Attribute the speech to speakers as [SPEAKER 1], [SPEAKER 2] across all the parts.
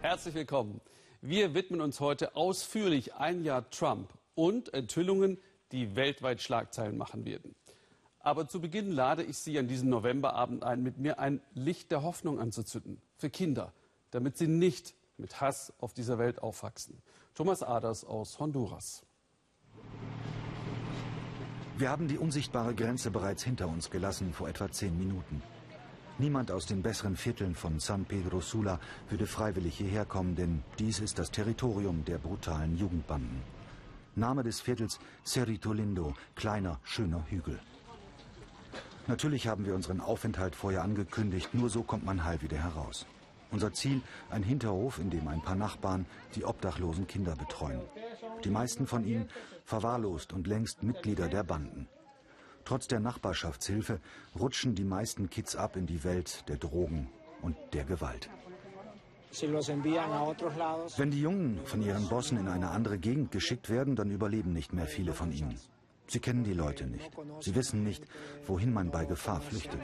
[SPEAKER 1] Herzlich willkommen. Wir widmen uns heute ausführlich ein Jahr Trump und Enthüllungen, die weltweit Schlagzeilen machen werden. Aber zu Beginn lade ich Sie an diesem Novemberabend ein, mit mir ein Licht der Hoffnung anzuzünden für Kinder, damit sie nicht mit Hass auf dieser Welt aufwachsen. Thomas Aders aus Honduras.
[SPEAKER 2] Wir haben die unsichtbare Grenze bereits hinter uns gelassen vor etwa zehn Minuten. Niemand aus den besseren Vierteln von San Pedro Sula würde freiwillig hierher kommen, denn dies ist das Territorium der brutalen Jugendbanden. Name des Viertels Cerrito Lindo, kleiner, schöner Hügel. Natürlich haben wir unseren Aufenthalt vorher angekündigt, nur so kommt man heil wieder heraus. Unser Ziel, ein Hinterhof, in dem ein paar Nachbarn die obdachlosen Kinder betreuen. Die meisten von ihnen verwahrlost und längst Mitglieder der Banden. Trotz der Nachbarschaftshilfe rutschen die meisten Kids ab in die Welt der Drogen und der Gewalt. Wenn die Jungen von ihren Bossen in eine andere Gegend geschickt werden, dann überleben nicht mehr viele von ihnen. Sie kennen die Leute nicht. Sie wissen nicht, wohin man bei Gefahr flüchtet.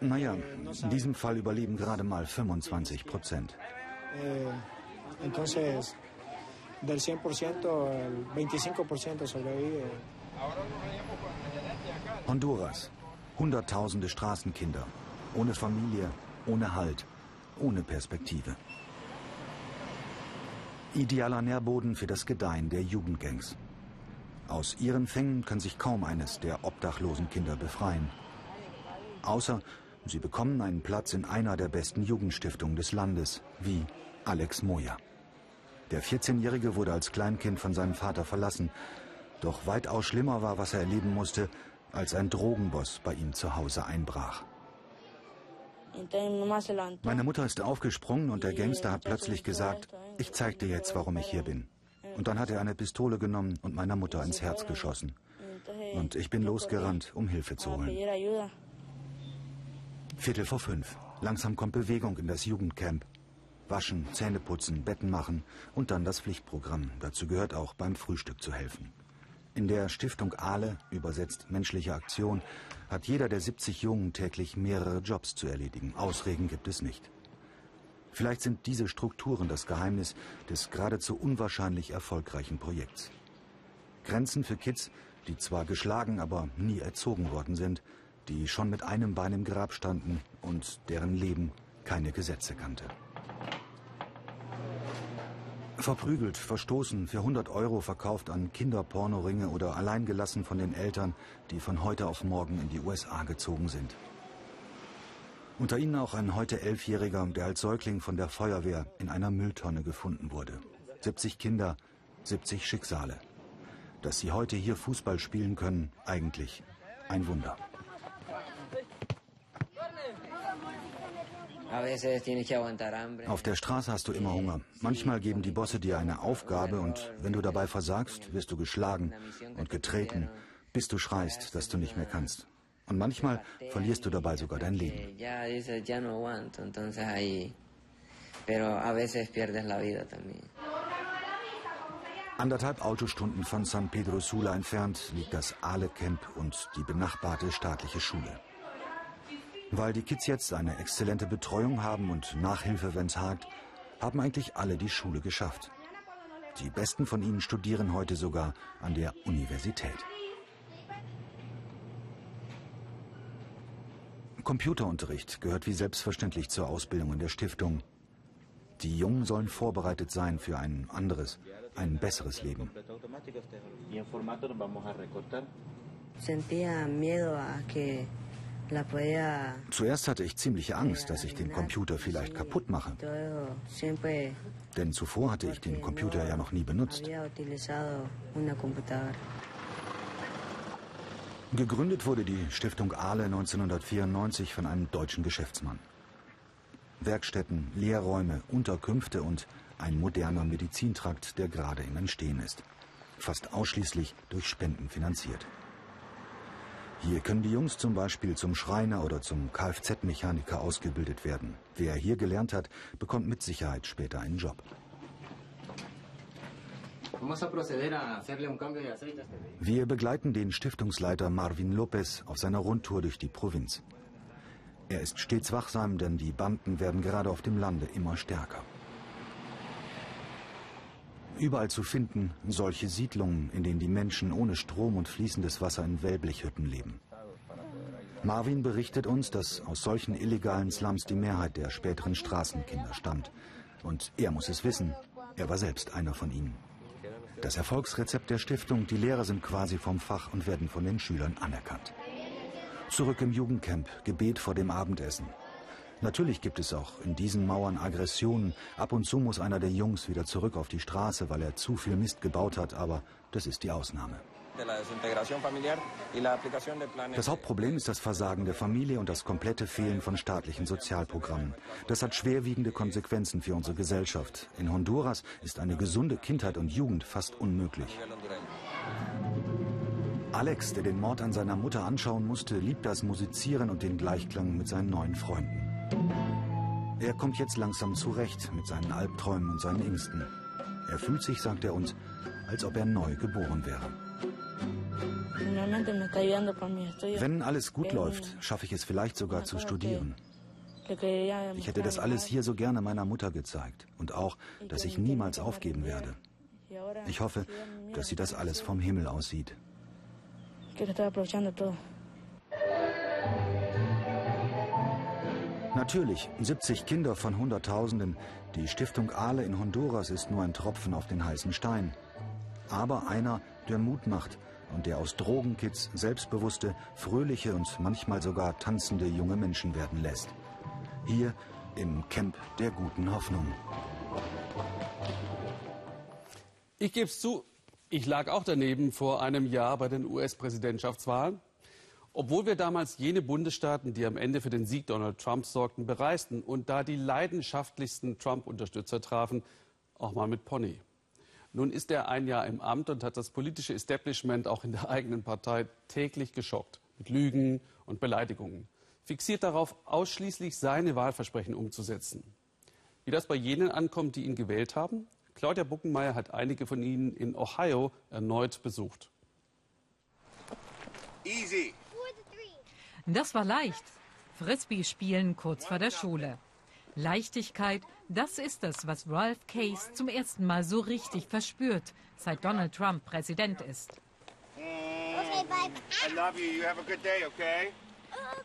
[SPEAKER 2] Naja, in diesem Fall überleben gerade mal 25 Prozent. Eh, del 100%, el 25% sobrevive. Honduras. Hunderttausende Straßenkinder. Ohne Familie, ohne Halt, ohne Perspektive. Idealer Nährboden für das Gedeihen der Jugendgangs. Aus ihren Fängen kann sich kaum eines der obdachlosen Kinder befreien. Außer sie bekommen einen Platz in einer der besten Jugendstiftungen des Landes, wie Alex Moya. Der 14-Jährige wurde als Kleinkind von seinem Vater verlassen. Doch weitaus schlimmer war, was er erleben musste, als ein Drogenboss bei ihm zu Hause einbrach. Meine Mutter ist aufgesprungen und der Gangster hat plötzlich gesagt, ich zeig dir jetzt, warum ich hier bin. Und dann hat er eine Pistole genommen und meiner Mutter ins Herz geschossen. Und ich bin losgerannt, um Hilfe zu holen. Viertel vor fünf. Langsam kommt Bewegung in das Jugendcamp. Waschen, Zähne putzen, Betten machen und dann das Pflichtprogramm. Dazu gehört auch beim Frühstück zu helfen. In der Stiftung Ahle, übersetzt menschliche Aktion, hat jeder der 70 Jungen täglich mehrere Jobs zu erledigen. Ausreden gibt es nicht. Vielleicht sind diese Strukturen das Geheimnis des geradezu unwahrscheinlich erfolgreichen Projekts. Grenzen für Kids, die zwar geschlagen, aber nie erzogen worden sind, die schon mit einem Bein im Grab standen und deren Leben keine Gesetze kannte. Verprügelt, verstoßen, für 100 Euro verkauft an Kinderpornoringe oder alleingelassen von den Eltern, die von heute auf morgen in die USA gezogen sind. Unter ihnen auch ein heute Elfjähriger, der als Säugling von der Feuerwehr in einer Mülltonne gefunden wurde. 70 Kinder, 70 Schicksale. Dass sie heute hier Fußball spielen können, eigentlich ein Wunder. Auf der Straße hast du immer Hunger. Manchmal geben die Bosse dir eine Aufgabe und wenn du dabei versagst, wirst du geschlagen und getreten, bis du schreist, dass du nicht mehr kannst. Und manchmal verlierst du dabei sogar dein Leben. Anderthalb Autostunden von San Pedro Sula entfernt liegt das Ale Camp und die benachbarte staatliche Schule. Weil die Kids jetzt eine exzellente Betreuung haben und Nachhilfe, wenn es hakt, haben eigentlich alle die Schule geschafft. Die besten von ihnen studieren heute sogar an der Universität. Computerunterricht gehört wie selbstverständlich zur Ausbildung in der Stiftung. Die Jungen sollen vorbereitet sein für ein anderes, ein besseres Leben. Sentía miedo a que Zuerst hatte ich ziemliche Angst, dass ich den Computer vielleicht kaputt mache. Denn zuvor hatte ich den Computer ja noch nie benutzt. Gegründet wurde die Stiftung Ahle 1994 von einem deutschen Geschäftsmann. Werkstätten, Lehrräume, Unterkünfte und ein moderner Medizintrakt, der gerade im Entstehen ist. Fast ausschließlich durch Spenden finanziert. Hier können die Jungs zum Beispiel zum Schreiner oder zum Kfz-Mechaniker ausgebildet werden. Wer hier gelernt hat, bekommt mit Sicherheit später einen Job. Wir begleiten den Stiftungsleiter Marvin Lopez auf seiner Rundtour durch die Provinz. Er ist stets wachsam, denn die Banden werden gerade auf dem Lande immer stärker. Überall zu finden solche Siedlungen, in denen die Menschen ohne Strom und fließendes Wasser in Wellblechhütten leben. Marvin berichtet uns, dass aus solchen illegalen Slums die Mehrheit der späteren Straßenkinder stammt. Und er muss es wissen, er war selbst einer von ihnen. Das Erfolgsrezept der Stiftung, die Lehrer sind quasi vom Fach und werden von den Schülern anerkannt. Zurück im Jugendcamp, Gebet vor dem Abendessen. Natürlich gibt es auch in diesen Mauern Aggressionen. Ab und zu muss einer der Jungs wieder zurück auf die Straße, weil er zu viel Mist gebaut hat, aber das ist die Ausnahme. Das Hauptproblem ist das Versagen der Familie und das komplette Fehlen von staatlichen Sozialprogrammen. Das hat schwerwiegende Konsequenzen für unsere Gesellschaft. In Honduras ist eine gesunde Kindheit und Jugend fast unmöglich. Alex, der den Mord an seiner Mutter anschauen musste, liebt das Musizieren und den Gleichklang mit seinen neuen Freunden. Er kommt jetzt langsam zurecht mit seinen Albträumen und seinen Ängsten. Er fühlt sich, sagt er uns, als ob er neu geboren wäre. Wenn alles gut läuft, schaffe ich es vielleicht sogar zu studieren. Ich hätte das alles hier so gerne meiner Mutter gezeigt und auch, dass ich niemals aufgeben werde. Ich hoffe, dass sie das alles vom Himmel aussieht. Natürlich, 70 Kinder von Hunderttausenden. Die Stiftung Aale in Honduras ist nur ein Tropfen auf den heißen Stein. Aber einer, der Mut macht und der aus Drogenkids selbstbewusste, fröhliche und manchmal sogar tanzende junge Menschen werden lässt. Hier im Camp der guten Hoffnung.
[SPEAKER 1] Ich gebe es zu, ich lag auch daneben vor einem Jahr bei den US-Präsidentschaftswahlen. Obwohl wir damals jene Bundesstaaten, die am Ende für den Sieg Donald Trumps sorgten, bereisten und da die leidenschaftlichsten Trump-Unterstützer trafen, auch mal mit Pony. Nun ist er ein Jahr im Amt und hat das politische Establishment auch in der eigenen Partei täglich geschockt. Mit Lügen und Beleidigungen. Fixiert darauf, ausschließlich seine Wahlversprechen umzusetzen. Wie das bei jenen ankommt, die ihn gewählt haben? Claudia Buckenmeier hat einige von ihnen in Ohio erneut besucht.
[SPEAKER 3] Easy.
[SPEAKER 4] Das war leicht. Frisbee spielen kurz vor der Schule. Leichtigkeit, das ist es, was Ralph Case zum ersten Mal so richtig verspürt, seit Donald Trump Präsident ist.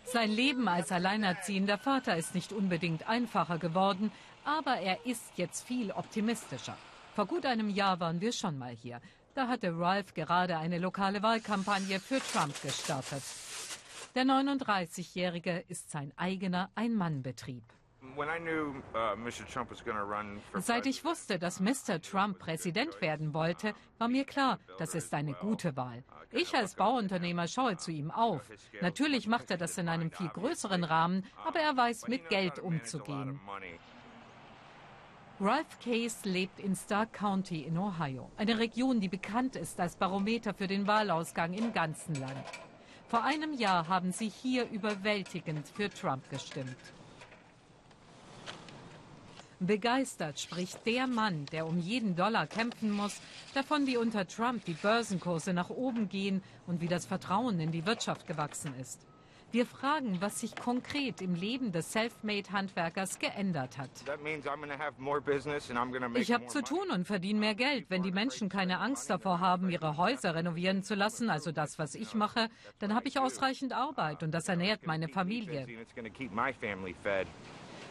[SPEAKER 4] Sein Leben als alleinerziehender Vater ist nicht unbedingt einfacher geworden, aber er ist jetzt viel optimistischer. Vor gut einem Jahr waren wir schon mal hier. Da hatte Ralph gerade eine lokale Wahlkampagne für Trump gestartet. Der 39-Jährige ist sein eigener Ein-Mann-Betrieb. Uh, Seit ich wusste, dass Mr. Trump Präsident werden wollte, war mir klar, das ist eine gute Wahl. Ich als Bauunternehmer schaue zu ihm auf. Natürlich macht er das in einem viel größeren Rahmen, aber er weiß, mit Geld umzugehen. Ralph Case lebt in Stark County in Ohio, eine Region, die bekannt ist als Barometer für den Wahlausgang im ganzen Land. Vor einem Jahr haben sie hier überwältigend für Trump gestimmt. Begeistert spricht der Mann, der um jeden Dollar kämpfen muss, davon, wie unter Trump die Börsenkurse nach oben gehen und wie das Vertrauen in die Wirtschaft gewachsen ist. Wir fragen, was sich konkret im Leben des Selfmade-Handwerkers geändert hat. Ich habe zu tun und verdiene mehr Geld. Wenn die Menschen keine Angst davor haben, ihre Häuser renovieren zu lassen, also das, was ich mache, dann habe ich ausreichend Arbeit und das ernährt meine Familie.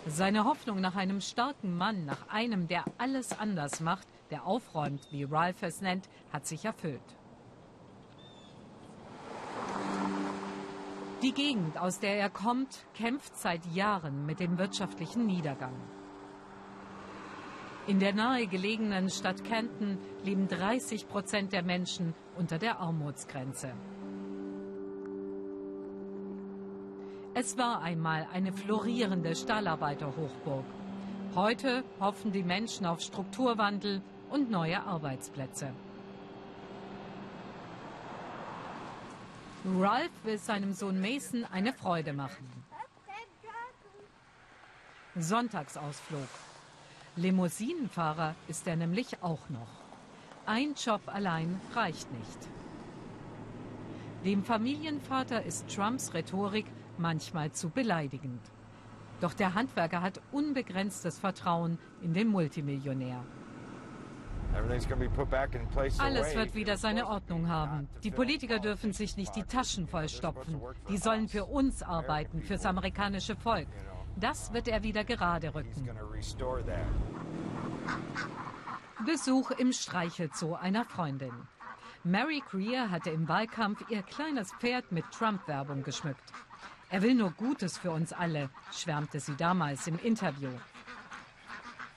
[SPEAKER 4] Seine Hoffnung nach einem starken Mann, nach einem, der alles anders macht, der aufräumt, wie Ralph es nennt, hat sich erfüllt. Die Gegend, aus der er kommt, kämpft seit Jahren mit dem wirtschaftlichen Niedergang. In der nahegelegenen Stadt Canton leben 30 Prozent der Menschen unter der Armutsgrenze. Es war einmal eine florierende Stahlarbeiterhochburg. Heute hoffen die Menschen auf Strukturwandel und neue Arbeitsplätze. Ralph will seinem Sohn Mason eine Freude machen. Sonntagsausflug. Limousinenfahrer ist er nämlich auch noch. ein Job allein reicht nicht. Dem Familienvater ist Trumps Rhetorik manchmal zu beleidigend. Doch der Handwerker hat unbegrenztes Vertrauen in den Multimillionär. Alles wird wieder seine Ordnung haben. Die Politiker dürfen sich nicht die Taschen vollstopfen. Die sollen für uns arbeiten, fürs amerikanische Volk. Das wird er wieder gerade rücken. Besuch im Streichelzoo einer Freundin. Mary Greer hatte im Wahlkampf ihr kleines Pferd mit Trump-Werbung geschmückt. Er will nur Gutes für uns alle, schwärmte sie damals im Interview.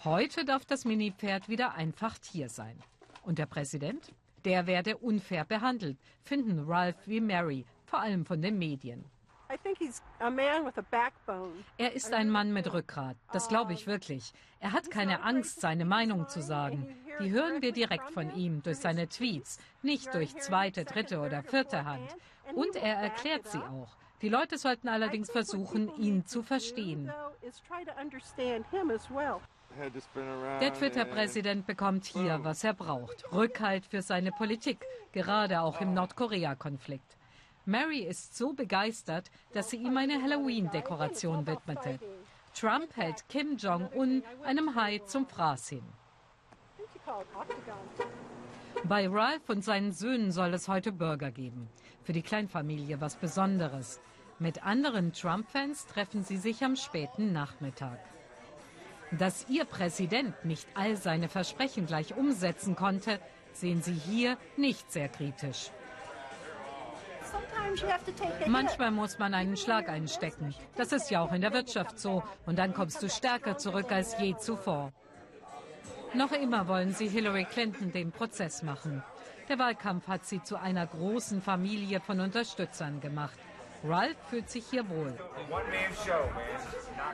[SPEAKER 4] Heute darf das Mini-Pferd wieder einfach Tier sein. Und der Präsident? Der werde unfair behandelt, finden Ralph wie Mary, vor allem von den Medien. Er ist ein Mann mit Rückgrat, das glaube ich wirklich. Er hat keine Angst, seine Meinung zu sagen. Die hören wir direkt von ihm durch seine Tweets, nicht durch zweite, dritte oder vierte Hand. Und er erklärt sie auch. Die Leute sollten allerdings versuchen, ihn zu verstehen. Der Twitter-Präsident bekommt hier, was er braucht. Rückhalt für seine Politik, gerade auch im Nordkorea-Konflikt. Mary ist so begeistert, dass sie ihm eine Halloween-Dekoration widmete. Trump hält Kim Jong-un einem Hai zum Fraß hin. Bei Ralph und seinen Söhnen soll es heute Burger geben. Für die Kleinfamilie was Besonderes. Mit anderen Trump-Fans treffen sie sich am späten Nachmittag. Dass ihr Präsident nicht all seine Versprechen gleich umsetzen konnte, sehen sie hier nicht sehr kritisch. Manchmal muss man einen Schlag einstecken. Das ist ja auch in der Wirtschaft so. Und dann kommst du stärker zurück als je zuvor. Noch immer wollen sie Hillary Clinton den Prozess machen. Der Wahlkampf hat sie zu einer großen Familie von Unterstützern gemacht. Ralph fühlt sich hier wohl.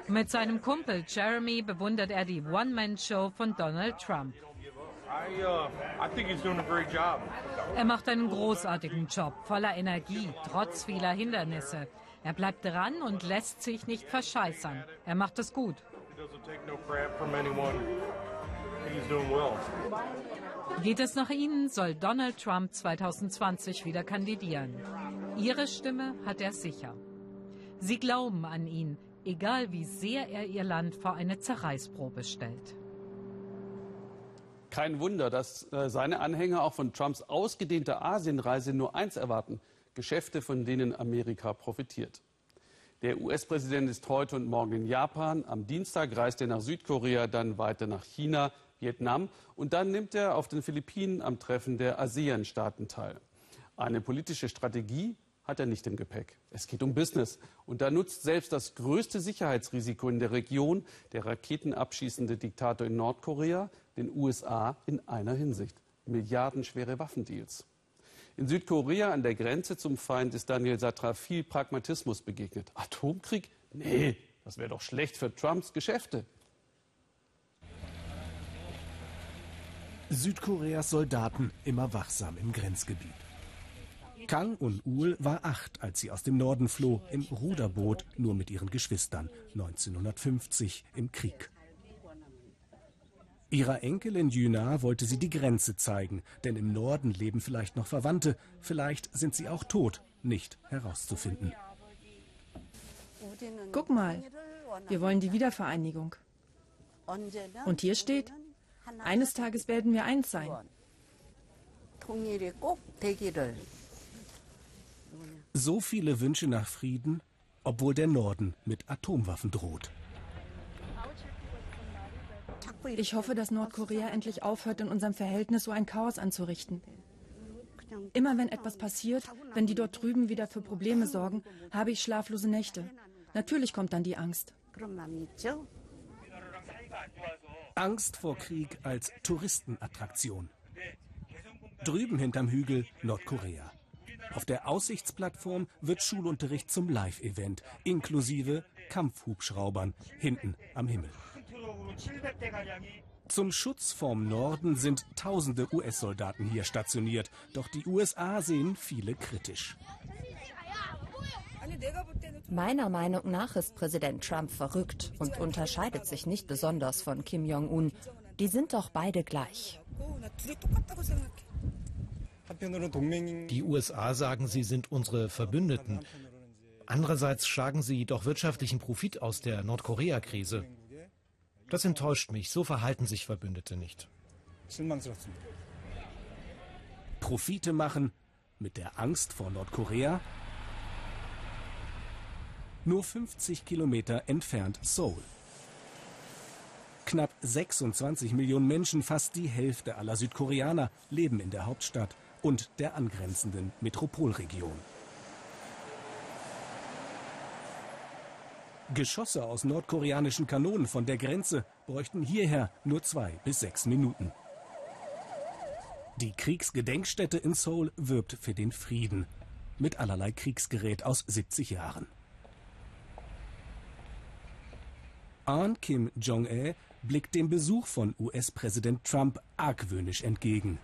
[SPEAKER 4] Mit seinem Kumpel Jeremy bewundert er die One-Man-Show von Donald Trump. Uh, er macht einen großartigen Job, voller Energie, trotz vieler Hindernisse. Er bleibt dran und lässt sich nicht verscheißern. Er macht es gut. Geht es nach Ihnen, soll Donald Trump 2020 wieder kandidieren. Ihre Stimme hat er sicher. Sie glauben an ihn, egal wie sehr er ihr Land vor eine Zerreißprobe stellt.
[SPEAKER 1] Kein Wunder, dass äh, seine Anhänger auch von Trumps ausgedehnter Asienreise nur eins erwarten, Geschäfte, von denen Amerika profitiert. Der US-Präsident ist heute und morgen in Japan. Am Dienstag reist er nach Südkorea, dann weiter nach China, Vietnam und dann nimmt er auf den Philippinen am Treffen der ASEAN-Staaten teil. Eine politische Strategie hat er nicht im Gepäck. Es geht um Business. Und da nutzt selbst das größte Sicherheitsrisiko in der Region, der raketenabschießende Diktator in Nordkorea, den USA in einer Hinsicht. Milliardenschwere Waffendeals. In Südkorea an der Grenze zum Feind ist Daniel Satra viel Pragmatismus begegnet. Atomkrieg? Nee, das wäre doch schlecht für Trumps Geschäfte.
[SPEAKER 3] Südkoreas Soldaten immer wachsam im Grenzgebiet. Kang und Uhl war acht, als sie aus dem Norden floh, im Ruderboot, nur mit ihren Geschwistern, 1950 im Krieg. Ihrer Enkelin Juna wollte sie die Grenze zeigen, denn im Norden leben vielleicht noch Verwandte, vielleicht sind sie auch tot, nicht herauszufinden.
[SPEAKER 5] Guck mal, wir wollen die Wiedervereinigung. Und hier steht, eines Tages werden wir eins sein.
[SPEAKER 3] So viele Wünsche nach Frieden, obwohl der Norden mit Atomwaffen droht.
[SPEAKER 5] Ich hoffe, dass Nordkorea endlich aufhört, in unserem Verhältnis so ein Chaos anzurichten. Immer wenn etwas passiert, wenn die dort drüben wieder für Probleme sorgen, habe ich schlaflose Nächte. Natürlich kommt dann die Angst.
[SPEAKER 3] Angst vor Krieg als Touristenattraktion. Drüben hinterm Hügel Nordkorea. Auf der Aussichtsplattform wird Schulunterricht zum Live-Event, inklusive Kampfhubschraubern hinten am Himmel. Zum Schutz vorm Norden sind tausende US-Soldaten hier stationiert, doch die USA sehen viele kritisch.
[SPEAKER 6] Meiner Meinung nach ist Präsident Trump verrückt und unterscheidet sich nicht besonders von Kim Jong-un. Die sind doch beide gleich.
[SPEAKER 7] Die USA sagen, sie sind unsere Verbündeten. Andererseits schlagen sie doch wirtschaftlichen Profit aus der Nordkorea-Krise. Das enttäuscht mich. So verhalten sich Verbündete nicht.
[SPEAKER 3] Profite machen mit der Angst vor Nordkorea? Nur 50 Kilometer entfernt Seoul. Knapp 26 Millionen Menschen, fast die Hälfte aller Südkoreaner, leben in der Hauptstadt und der angrenzenden Metropolregion. Geschosse aus nordkoreanischen Kanonen von der Grenze bräuchten hierher nur zwei bis sechs Minuten. Die Kriegsgedenkstätte in Seoul wirbt für den Frieden mit allerlei Kriegsgerät aus 70 Jahren. Ahn Kim Jong-il blickt dem Besuch von US-Präsident Trump argwöhnisch entgegen.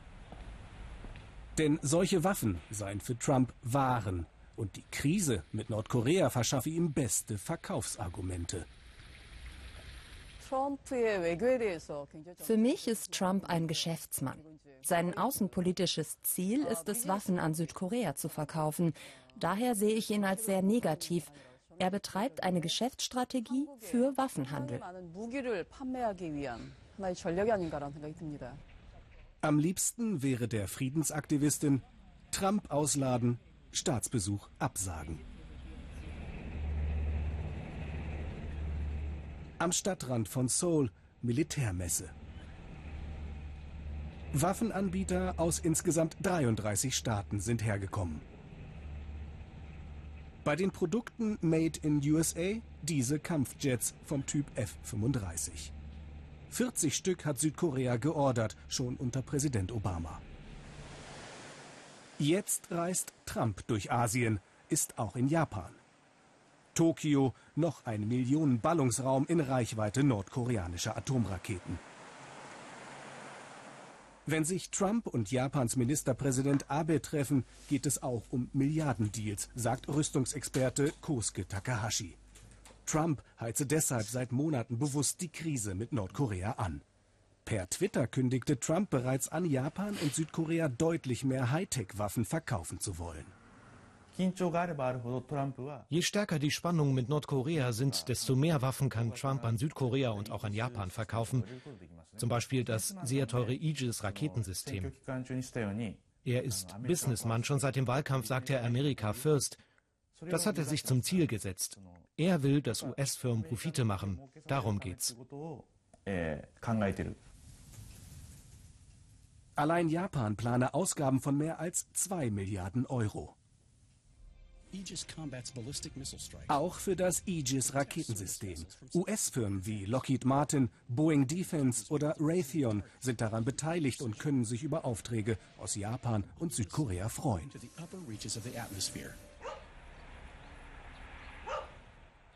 [SPEAKER 3] Denn solche Waffen seien für Trump Waren und die Krise mit Nordkorea verschaffe ihm beste Verkaufsargumente.
[SPEAKER 6] Für mich ist Trump ein Geschäftsmann. Sein außenpolitisches Ziel ist es, Waffen an Südkorea zu verkaufen. Daher sehe ich ihn als sehr negativ. Er betreibt eine Geschäftsstrategie für Waffenhandel.
[SPEAKER 3] Am liebsten wäre der Friedensaktivistin Trump ausladen, Staatsbesuch absagen. Am Stadtrand von Seoul Militärmesse. Waffenanbieter aus insgesamt 33 Staaten sind hergekommen. Bei den Produkten Made in USA diese Kampfjets vom Typ F-35. 40 Stück hat Südkorea geordert, schon unter Präsident Obama. Jetzt reist Trump durch Asien, ist auch in Japan. Tokio noch ein Millionen-Ballungsraum in Reichweite nordkoreanischer Atomraketen. Wenn sich Trump und Japans Ministerpräsident Abe treffen, geht es auch um Milliardendeals, sagt Rüstungsexperte Kosuke Takahashi. Trump heize deshalb seit Monaten bewusst die Krise mit Nordkorea an. Per Twitter kündigte Trump bereits an, Japan und Südkorea deutlich mehr Hightech-Waffen verkaufen zu wollen.
[SPEAKER 7] Je stärker die Spannungen mit Nordkorea sind, desto mehr Waffen kann Trump an Südkorea und auch an Japan verkaufen. Zum Beispiel das sehr teure Aegis-Raketensystem. Er ist Businessmann. Schon seit dem Wahlkampf sagt er Amerika First. Das hat er sich zum Ziel gesetzt. Er will, dass US-Firmen Profite machen. Darum geht's.
[SPEAKER 3] Allein Japan plane Ausgaben von mehr als 2 Milliarden Euro. Auch für das Aegis-Raketensystem. US-Firmen wie Lockheed Martin, Boeing Defense oder Raytheon sind daran beteiligt und können sich über Aufträge aus Japan und Südkorea freuen.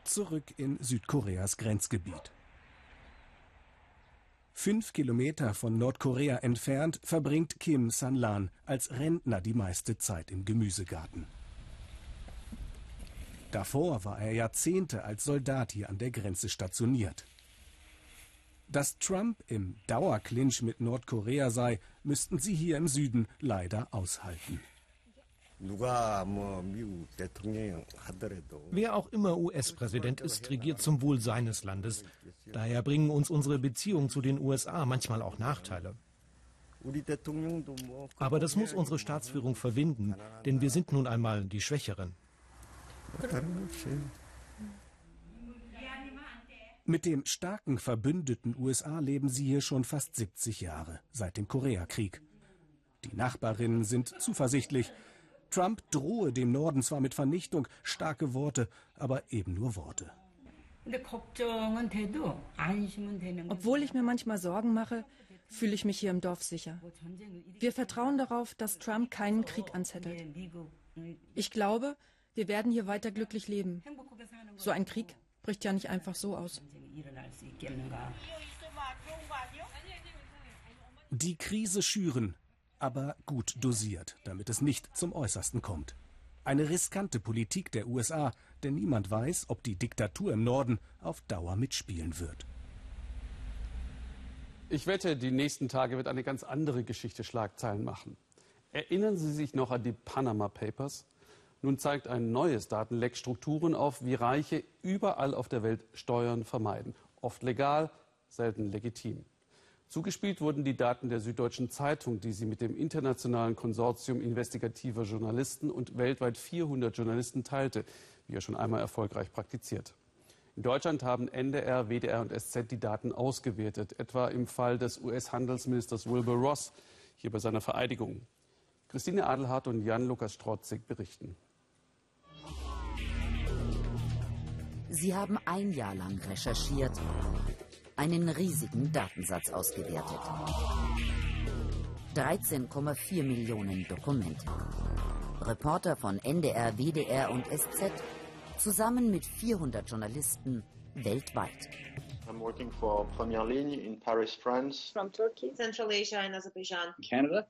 [SPEAKER 3] Zurück in Südkoreas Grenzgebiet. Fünf Kilometer von Nordkorea entfernt verbringt Kim San-lan als Rentner die meiste Zeit im Gemüsegarten. Davor war er Jahrzehnte als Soldat hier an der Grenze stationiert. Dass Trump im Dauerclinch mit Nordkorea sei, müssten sie hier im Süden leider aushalten.
[SPEAKER 7] Wer auch immer US-Präsident ist, regiert zum Wohl seines Landes. Daher bringen uns unsere Beziehungen zu den USA manchmal auch Nachteile. Aber das muss unsere Staatsführung verwinden, denn wir sind nun einmal die Schwächeren.
[SPEAKER 3] Mit dem starken Verbündeten USA leben sie hier schon fast 70 Jahre, seit dem Koreakrieg. Die Nachbarinnen sind zuversichtlich. Trump drohe dem Norden zwar mit Vernichtung, starke Worte, aber eben nur Worte.
[SPEAKER 5] Obwohl ich mir manchmal Sorgen mache, fühle ich mich hier im Dorf sicher. Wir vertrauen darauf, dass Trump keinen Krieg anzettelt. Ich glaube, wir werden hier weiter glücklich leben. So ein Krieg bricht ja nicht einfach so aus.
[SPEAKER 3] Die Krise schüren, aber gut dosiert, damit es nicht zum Äußersten kommt. Eine riskante Politik der USA, denn niemand weiß, ob die Diktatur im Norden auf Dauer mitspielen wird.
[SPEAKER 1] Ich wette, die nächsten Tage wird eine ganz andere Geschichte Schlagzeilen machen. Erinnern Sie sich noch an die Panama Papers? Nun zeigt ein neues Datenleck Strukturen auf, wie Reiche überall auf der Welt Steuern vermeiden. Oft legal, selten legitim. Zugespielt wurden die Daten der Süddeutschen Zeitung, die sie mit dem internationalen Konsortium investigativer Journalisten und weltweit 400 Journalisten teilte, wie er schon einmal erfolgreich praktiziert. In Deutschland haben NDR, WDR und SZ die Daten ausgewertet, etwa im Fall des US-Handelsministers Wilbur Ross, hier bei seiner Vereidigung. Christine Adelhardt und Jan-Lukas Strotzig berichten.
[SPEAKER 8] Sie haben ein Jahr lang recherchiert, einen riesigen Datensatz ausgewertet. 13,4 Millionen Dokumente. Reporter von NDR, WDR und SZ zusammen mit 400 Journalisten weltweit.
[SPEAKER 9] I'm working for Première Ligne in Paris, France.
[SPEAKER 10] From Turkey, Central Asia and Azerbaijan.
[SPEAKER 11] Canada.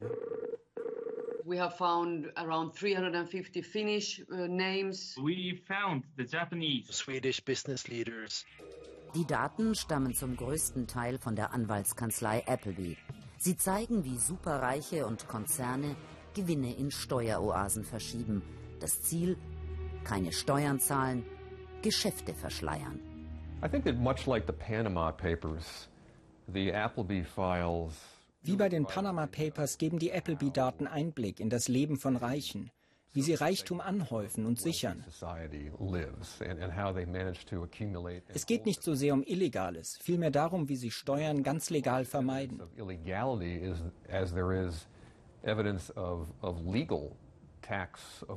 [SPEAKER 12] We have found around 350 Finnish uh, names.
[SPEAKER 13] We found the Japanese,
[SPEAKER 11] Swedish business leaders.
[SPEAKER 8] Die Daten stammen zum größten Teil von der Anwaltskanzlei Appleby. Sie zeigen, wie Superreiche und Konzerne Gewinne in Steueroasen verschieben. Das Ziel, keine Steuern zahlen, Geschäfte verschleiern.
[SPEAKER 14] I think that much like the Panama Papers, the Appleby files
[SPEAKER 15] wie bei den Panama Papers geben die Appleby-Daten Einblick in das Leben von Reichen, wie sie Reichtum anhäufen und sichern. Es geht nicht so sehr um Illegales, vielmehr darum, wie sie Steuern ganz legal vermeiden.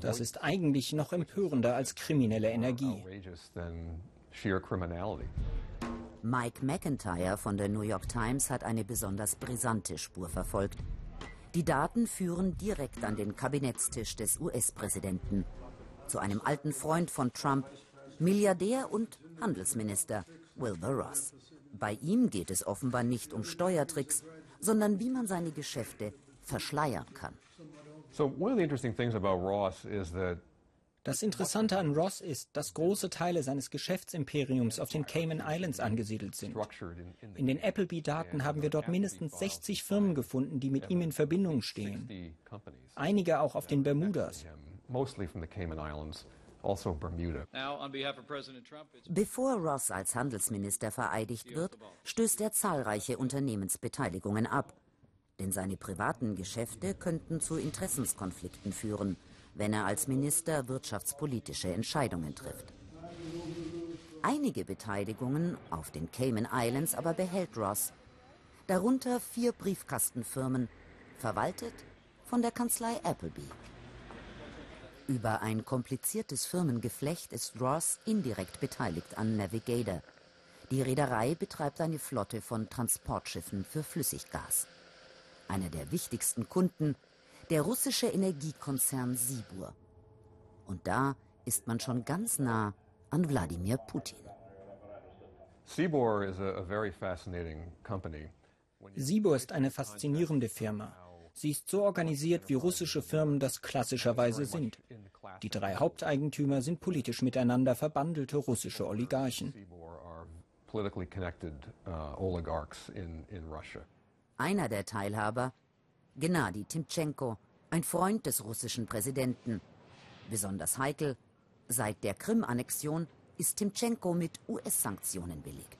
[SPEAKER 15] Das ist eigentlich noch empörender als kriminelle Energie.
[SPEAKER 8] Mike McIntyre von der New York Times hat eine besonders brisante Spur verfolgt. Die Daten führen direkt an den Kabinettstisch des US-Präsidenten, zu einem alten Freund von Trump, Milliardär und Handelsminister Wilbur Ross. Bei ihm geht es offenbar nicht um Steuertricks, sondern wie man seine Geschäfte verschleiern kann.
[SPEAKER 14] So one of the interesting things about Ross is that
[SPEAKER 15] das Interessante an Ross ist, dass große Teile seines Geschäftsimperiums auf den Cayman Islands angesiedelt sind. In den Appleby-Daten haben wir dort mindestens 60 Firmen gefunden, die mit ihm in Verbindung stehen. Einige auch auf den Bermudas.
[SPEAKER 14] Also
[SPEAKER 8] Bevor Ross als Handelsminister vereidigt wird, stößt er zahlreiche Unternehmensbeteiligungen ab. Denn seine privaten Geschäfte könnten zu Interessenskonflikten führen wenn er als Minister wirtschaftspolitische Entscheidungen trifft. Einige Beteiligungen auf den Cayman Islands aber behält Ross, darunter vier Briefkastenfirmen, verwaltet von der Kanzlei Appleby. Über ein kompliziertes Firmengeflecht ist Ross indirekt beteiligt an Navigator. Die Reederei betreibt eine Flotte von Transportschiffen für Flüssiggas. Einer der wichtigsten Kunden der russische Energiekonzern Sibur. Und da ist man schon ganz nah an Wladimir Putin.
[SPEAKER 14] Sibur is a very fascinating company.
[SPEAKER 15] Sibur ist eine faszinierende Firma. Sie ist so organisiert, wie russische Firmen das klassischerweise sind. Die drei Haupteigentümer sind politisch miteinander verbandelte russische Oligarchen.
[SPEAKER 14] Uh,
[SPEAKER 8] Einer der Teilhaber Gennady Timtschenko, ein Freund des russischen Präsidenten. Besonders heikel, seit der Krim-Annexion ist Timtschenko mit US-Sanktionen belegt.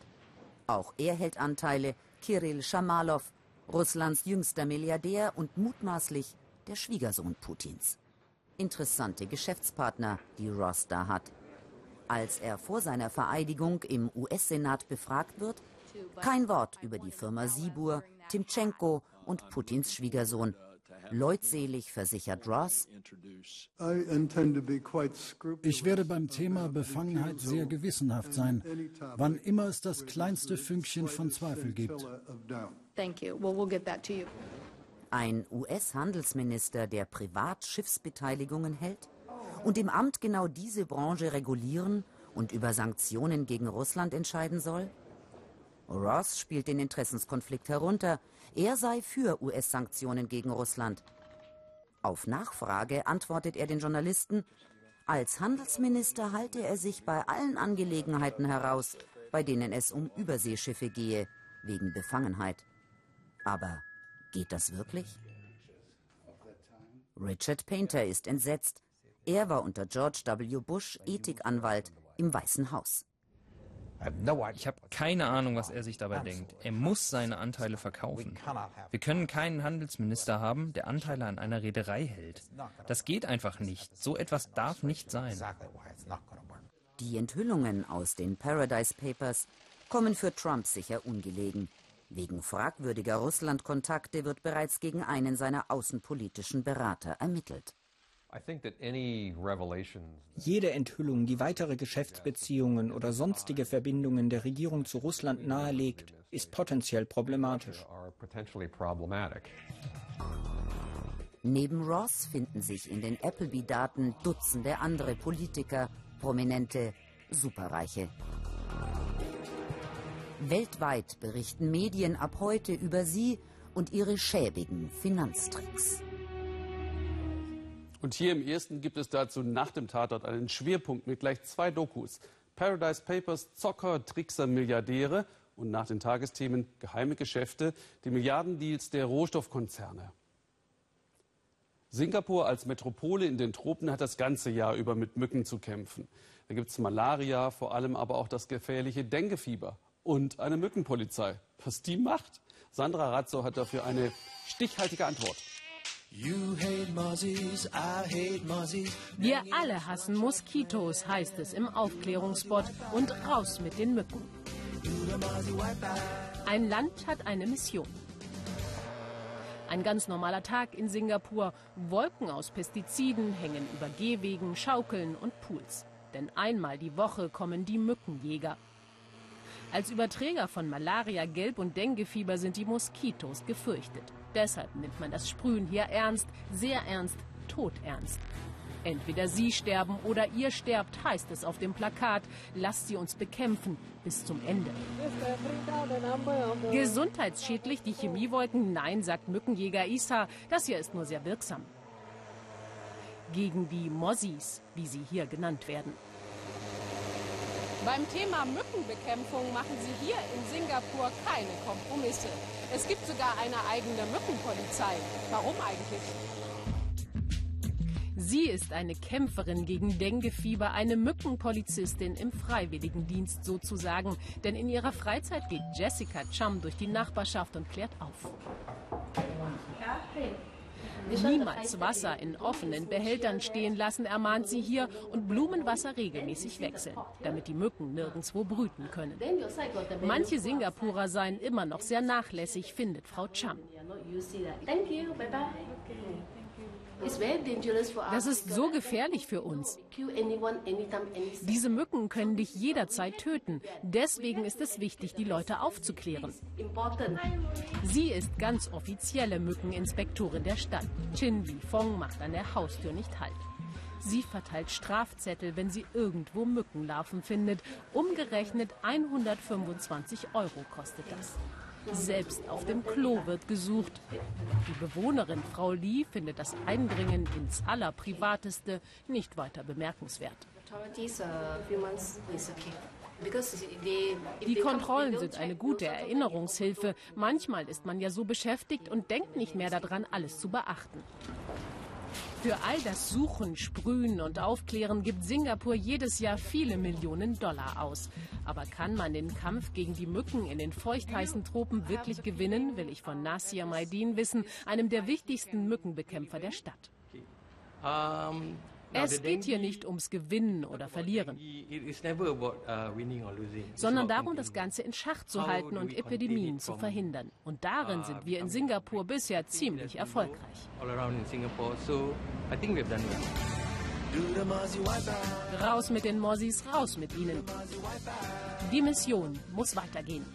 [SPEAKER 8] Auch er hält Anteile, Kirill Schamalow, Russlands jüngster Milliardär und mutmaßlich der Schwiegersohn Putins. Interessante Geschäftspartner, die Ross da hat. Als er vor seiner Vereidigung im US-Senat befragt wird, kein Wort über die Firma Sibur, Timtschenko und Putins Schwiegersohn. Leutselig versichert Ross.
[SPEAKER 16] Ich werde beim Thema Befangenheit sehr gewissenhaft sein, wann immer es das kleinste Fünkchen von Zweifel gibt.
[SPEAKER 8] Ein US-Handelsminister, der Privatschiffsbeteiligungen hält und im Amt genau diese Branche regulieren und über Sanktionen gegen Russland entscheiden soll? Ross spielt den Interessenskonflikt herunter. Er sei für US-Sanktionen gegen Russland. Auf Nachfrage antwortet er den Journalisten, als Handelsminister halte er sich bei allen Angelegenheiten heraus, bei denen es um Überseeschiffe gehe, wegen Befangenheit. Aber geht das wirklich? Richard Painter ist entsetzt. Er war unter George W. Bush Ethikanwalt im Weißen Haus.
[SPEAKER 17] Ich habe keine Ahnung, was er sich dabei denkt. Er muss seine Anteile verkaufen. Wir können keinen Handelsminister haben, der Anteile an einer Reederei hält. Das geht einfach nicht. So etwas darf nicht sein.
[SPEAKER 8] Die Enthüllungen aus den Paradise Papers kommen für Trump sicher ungelegen. Wegen fragwürdiger Russland-Kontakte wird bereits gegen einen seiner außenpolitischen Berater ermittelt.
[SPEAKER 15] Jede Enthüllung, die weitere Geschäftsbeziehungen oder sonstige Verbindungen der Regierung zu Russland nahelegt, ist potenziell problematisch.
[SPEAKER 8] Neben Ross finden sich in den Appleby-Daten Dutzende andere Politiker, Prominente, Superreiche. Weltweit berichten Medien ab heute über sie und ihre schäbigen Finanztricks.
[SPEAKER 1] Und hier im ersten gibt es dazu nach dem Tatort einen Schwerpunkt mit gleich zwei Dokus. Paradise Papers, Zocker, Trickser, Milliardäre und nach den Tagesthemen geheime Geschäfte, die Milliardendeals der Rohstoffkonzerne. Singapur als Metropole in den Tropen hat das ganze Jahr über mit Mücken zu kämpfen. Da gibt es Malaria, vor allem aber auch das gefährliche Denguefieber und eine Mückenpolizei. Was die macht? Sandra Razzo hat dafür eine stichhaltige Antwort.
[SPEAKER 18] Wir alle hassen Moskitos, heißt es im Aufklärungsspot. Und raus mit den Mücken. Ein Land hat eine Mission. Ein ganz normaler Tag in Singapur. Wolken aus Pestiziden hängen über Gehwegen, Schaukeln und Pools. Denn einmal die Woche kommen die Mückenjäger. Als Überträger von Malaria, Gelb- und Denguefieber sind die Moskitos gefürchtet. Deshalb nimmt man das Sprühen hier ernst, sehr ernst, todernst. Entweder Sie sterben oder ihr sterbt, heißt es auf dem Plakat. Lasst sie uns bekämpfen bis zum Ende. Gesundheitsschädlich die Chemiewolken? Nein, sagt Mückenjäger Isa. Das hier ist nur sehr wirksam. Gegen die Mossis, wie sie hier genannt werden. Beim Thema Mückenbekämpfung machen sie hier in Singapur keine Kompromisse. Es gibt sogar eine eigene Mückenpolizei. Warum eigentlich? Sie ist eine Kämpferin gegen Denguefieber, eine Mückenpolizistin im Freiwilligendienst sozusagen. Denn in ihrer Freizeit geht Jessica Chum durch die Nachbarschaft und klärt auf. Niemals Wasser in offenen Behältern stehen lassen, ermahnt sie hier, und Blumenwasser regelmäßig wechseln, damit die Mücken nirgendwo brüten können. Manche Singapurer seien immer noch sehr nachlässig, findet Frau Cham. Das ist so gefährlich für uns. Diese Mücken können dich jederzeit töten. Deswegen ist es wichtig, die Leute aufzuklären. Sie ist ganz offizielle Mückeninspektorin der Stadt. Chin Li Fong macht an der Haustür nicht Halt. Sie verteilt Strafzettel, wenn sie irgendwo Mückenlarven findet. Umgerechnet 125 Euro kostet das. Selbst auf dem Klo wird gesucht. Die Bewohnerin Frau Lee findet das Eindringen ins Allerprivateste nicht weiter bemerkenswert. Die Kontrollen sind eine gute Erinnerungshilfe. Manchmal ist man ja so beschäftigt und denkt nicht mehr daran, alles zu beachten. Für all das Suchen, Sprühen und Aufklären gibt Singapur jedes Jahr viele Millionen Dollar aus. Aber kann man den Kampf gegen die Mücken in den feuchtheißen Tropen wirklich gewinnen, will ich von Nasir Maidin wissen, einem der wichtigsten Mückenbekämpfer der Stadt. Es geht hier nicht ums Gewinnen oder Verlieren, sondern darum, das Ganze in Schach zu halten und Epidemien zu verhindern. Und darin sind wir in Singapur bisher ziemlich erfolgreich. Raus mit den Mossis, raus mit ihnen. Die Mission muss weitergehen.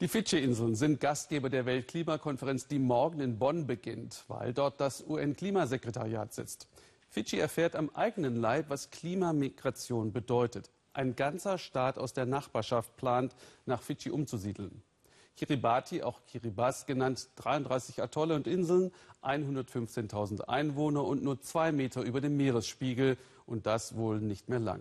[SPEAKER 1] Die Fidschi-Inseln sind Gastgeber der Weltklimakonferenz, die morgen in Bonn beginnt, weil dort das UN-Klimasekretariat sitzt. Fidschi erfährt am eigenen Leib, was Klimamigration bedeutet. Ein ganzer Staat aus der Nachbarschaft plant, nach Fidschi umzusiedeln. Kiribati, auch Kiribati genannt, 33 Atolle und Inseln, 115.000 Einwohner und nur zwei Meter über dem Meeresspiegel und das wohl nicht mehr lang.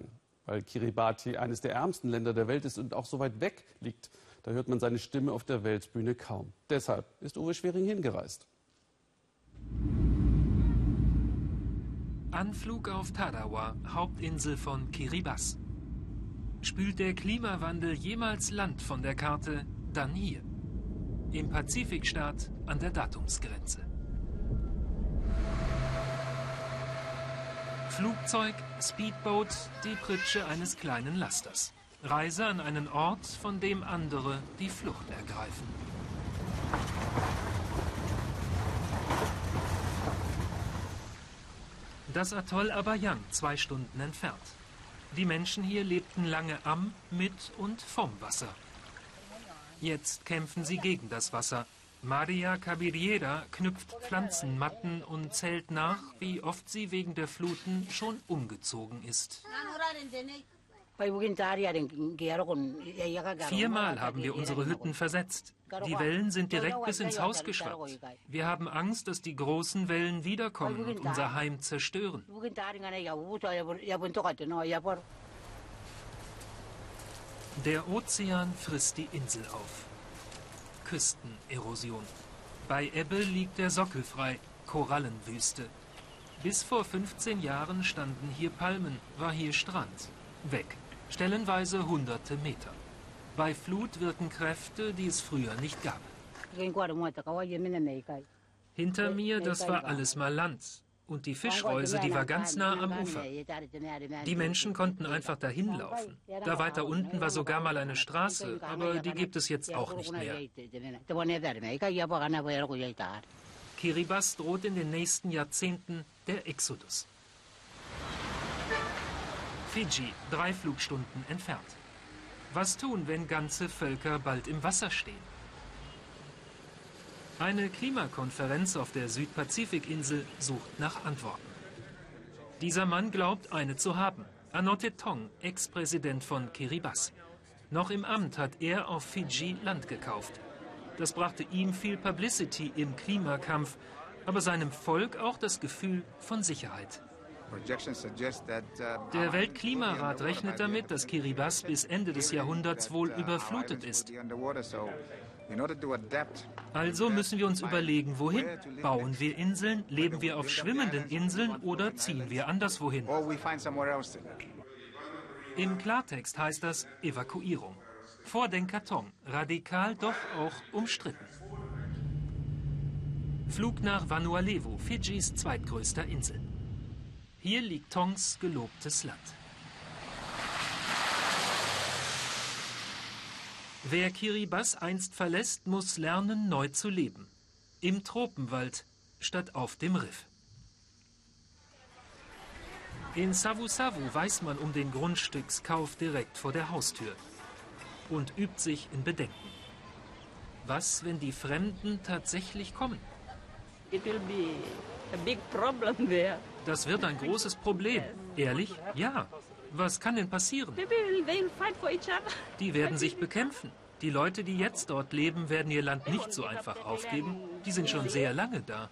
[SPEAKER 1] weil Kiribati eines der ärmsten Länder der Welt ist und auch so weit weg liegt. Da hört man seine Stimme auf der Weltbühne kaum. Deshalb ist Uwe Schwering hingereist.
[SPEAKER 19] Anflug auf Tarawa, Hauptinsel von Kiribati. Spült der Klimawandel jemals Land von der Karte, dann hier. Im Pazifikstaat an der Datumsgrenze. Flugzeug, Speedboat, die Pritsche eines kleinen Lasters. Reise an einen Ort, von dem andere die Flucht ergreifen. Das Atoll Abayang, zwei Stunden entfernt. Die Menschen hier lebten lange am, mit und vom Wasser. Jetzt kämpfen sie gegen das Wasser. Maria Cabiriera knüpft Pflanzenmatten und zählt nach, wie oft sie wegen der Fluten schon umgezogen ist. Viermal haben wir unsere Hütten versetzt. Die Wellen sind direkt bis ins Haus geschwappt. Wir haben Angst, dass die großen Wellen wiederkommen und unser Heim zerstören. Der Ozean frisst die Insel auf. Küstenerosion. Bei Ebbe liegt der Sockel frei, Korallenwüste. Bis vor 15 Jahren standen hier Palmen, war hier Strand. Weg stellenweise hunderte Meter. Bei Flut wirken Kräfte, die es früher nicht gab. Hinter mir, das war alles mal Land. Und die Fischreuse, die war ganz nah am Ufer. Die Menschen konnten einfach dahin laufen. Da weiter unten war sogar mal eine Straße, aber die gibt es jetzt auch nicht mehr. Kiribati droht in den nächsten Jahrzehnten der Exodus. Fiji, drei Flugstunden entfernt. Was tun, wenn ganze Völker bald im Wasser stehen? Eine Klimakonferenz auf der Südpazifikinsel sucht nach Antworten. Dieser Mann glaubt, eine zu haben. Anote Tong, Ex-Präsident von Kiribati. Noch im Amt hat er auf Fiji Land gekauft. Das brachte ihm viel Publicity im Klimakampf, aber seinem Volk auch das Gefühl von Sicherheit. Uh, Der Weltklimarat rechnet damit, dass Kiribati bis Ende des Jahrhunderts wohl uh, überflutet ist. Also müssen wir uns überlegen, wohin. Bauen wir Inseln, leben wir auf schwimmenden Inseln oder ziehen wir anderswohin? Im Klartext heißt das Evakuierung. Vor den Karton, radikal, doch auch umstritten. Flug nach Vanuatu, Fidschis zweitgrößter Insel. Hier liegt Tongs gelobtes Land. Wer Kiribati einst verlässt, muss lernen, neu zu leben. Im Tropenwald statt auf dem Riff. In Savu Savu weiß man um den Grundstückskauf direkt vor der Haustür und übt sich in Bedenken. Was, wenn die Fremden tatsächlich kommen? It will be Das wird ein großes Problem. Ehrlich? Ja. Was kann denn passieren? Die werden sich bekämpfen. Die Leute, die jetzt dort leben, werden ihr Land nicht so einfach aufgeben. Die sind schon sehr lange da.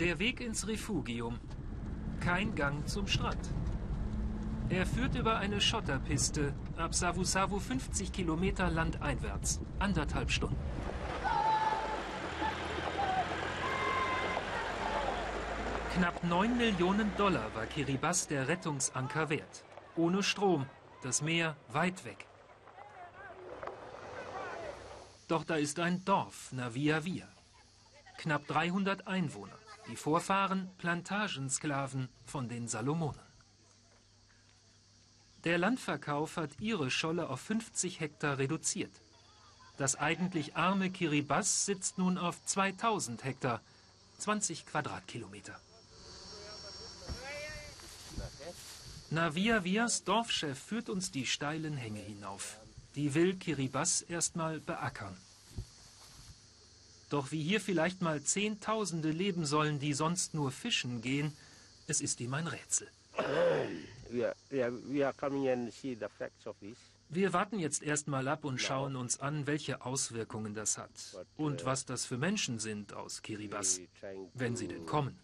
[SPEAKER 19] Der Weg ins Refugium. Kein Gang zum Strand. Er führt über eine Schotterpiste ab Savu Savu 50 Kilometer landeinwärts. Anderthalb Stunden. Knapp 9 Millionen Dollar war Kiribati der Rettungsanker wert. Ohne Strom, das Meer weit weg. Doch da ist ein Dorf, Navia Via. Knapp 300 Einwohner, die Vorfahren Plantagensklaven von den Salomonen. Der Landverkauf hat ihre Scholle auf 50 Hektar reduziert. Das eigentlich arme Kiribati sitzt nun auf 2000 Hektar, 20 Quadratkilometer. Navia Vias Dorfchef führt uns die steilen Hänge hinauf. Die will Kiribati erstmal beackern. Doch wie hier vielleicht mal Zehntausende leben sollen, die sonst nur fischen gehen, es ist ihm ein Rätsel. Wir warten jetzt erstmal ab und schauen uns an, welche Auswirkungen das hat und was das für Menschen sind aus Kiribati, wenn sie denn kommen.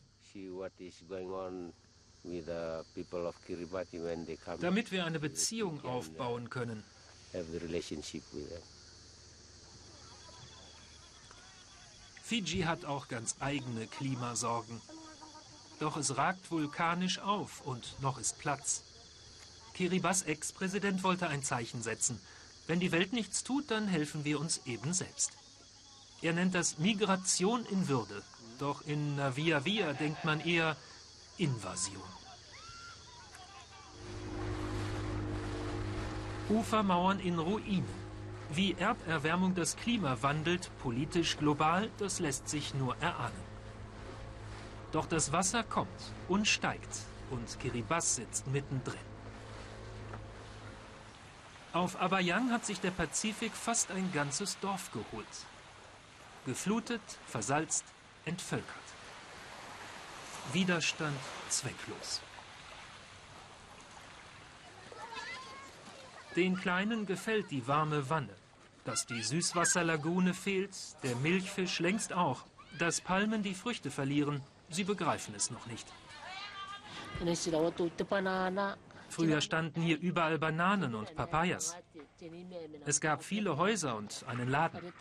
[SPEAKER 19] Damit wir eine Beziehung aufbauen können. Fiji hat auch ganz eigene Klimasorgen. Doch es ragt vulkanisch auf und noch ist Platz. Kiribas Ex-Präsident wollte ein Zeichen setzen. Wenn die Welt nichts tut, dann helfen wir uns eben selbst. Er nennt das Migration in Würde. Doch in Navia Via denkt man eher Invasion. Ufermauern in Ruinen. Wie Erderwärmung das Klima wandelt, politisch global, das lässt sich nur erahnen. Doch das Wasser kommt und steigt und Kiribati sitzt mittendrin. Auf Abayang hat sich der Pazifik fast ein ganzes Dorf geholt. Geflutet, versalzt, entvölkert. Widerstand zwecklos. Den Kleinen gefällt die warme Wanne. Dass die Süßwasserlagune fehlt, der Milchfisch längst auch. Dass Palmen die Früchte verlieren, sie begreifen es noch nicht. Früher standen hier überall Bananen und Papayas. Es gab viele Häuser und einen Laden.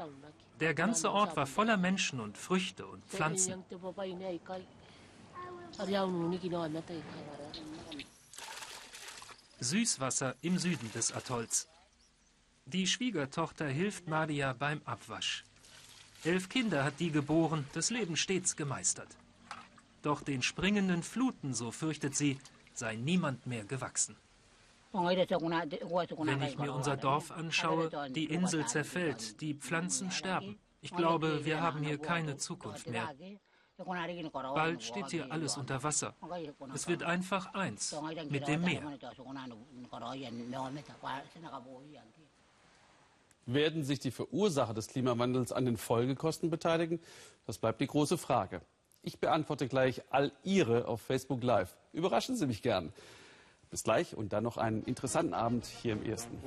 [SPEAKER 19] Der ganze Ort war voller Menschen und Früchte und Pflanzen. Süßwasser im Süden des Atolls. Die Schwiegertochter hilft Madia beim Abwasch. Elf Kinder hat die geboren, das Leben stets gemeistert. Doch den springenden Fluten, so fürchtet sie, sei niemand mehr gewachsen. Wenn ich mir unser Dorf anschaue, die Insel zerfällt, die Pflanzen sterben. Ich glaube, wir haben hier keine Zukunft mehr. Bald steht hier alles unter Wasser. Es wird einfach eins mit dem Meer.
[SPEAKER 1] Werden sich die Verursacher des Klimawandels an den Folgekosten beteiligen? Das bleibt die große Frage. Ich beantworte gleich all Ihre auf Facebook Live. Überraschen Sie mich gern. Bis gleich und dann noch einen interessanten Abend hier im Ersten.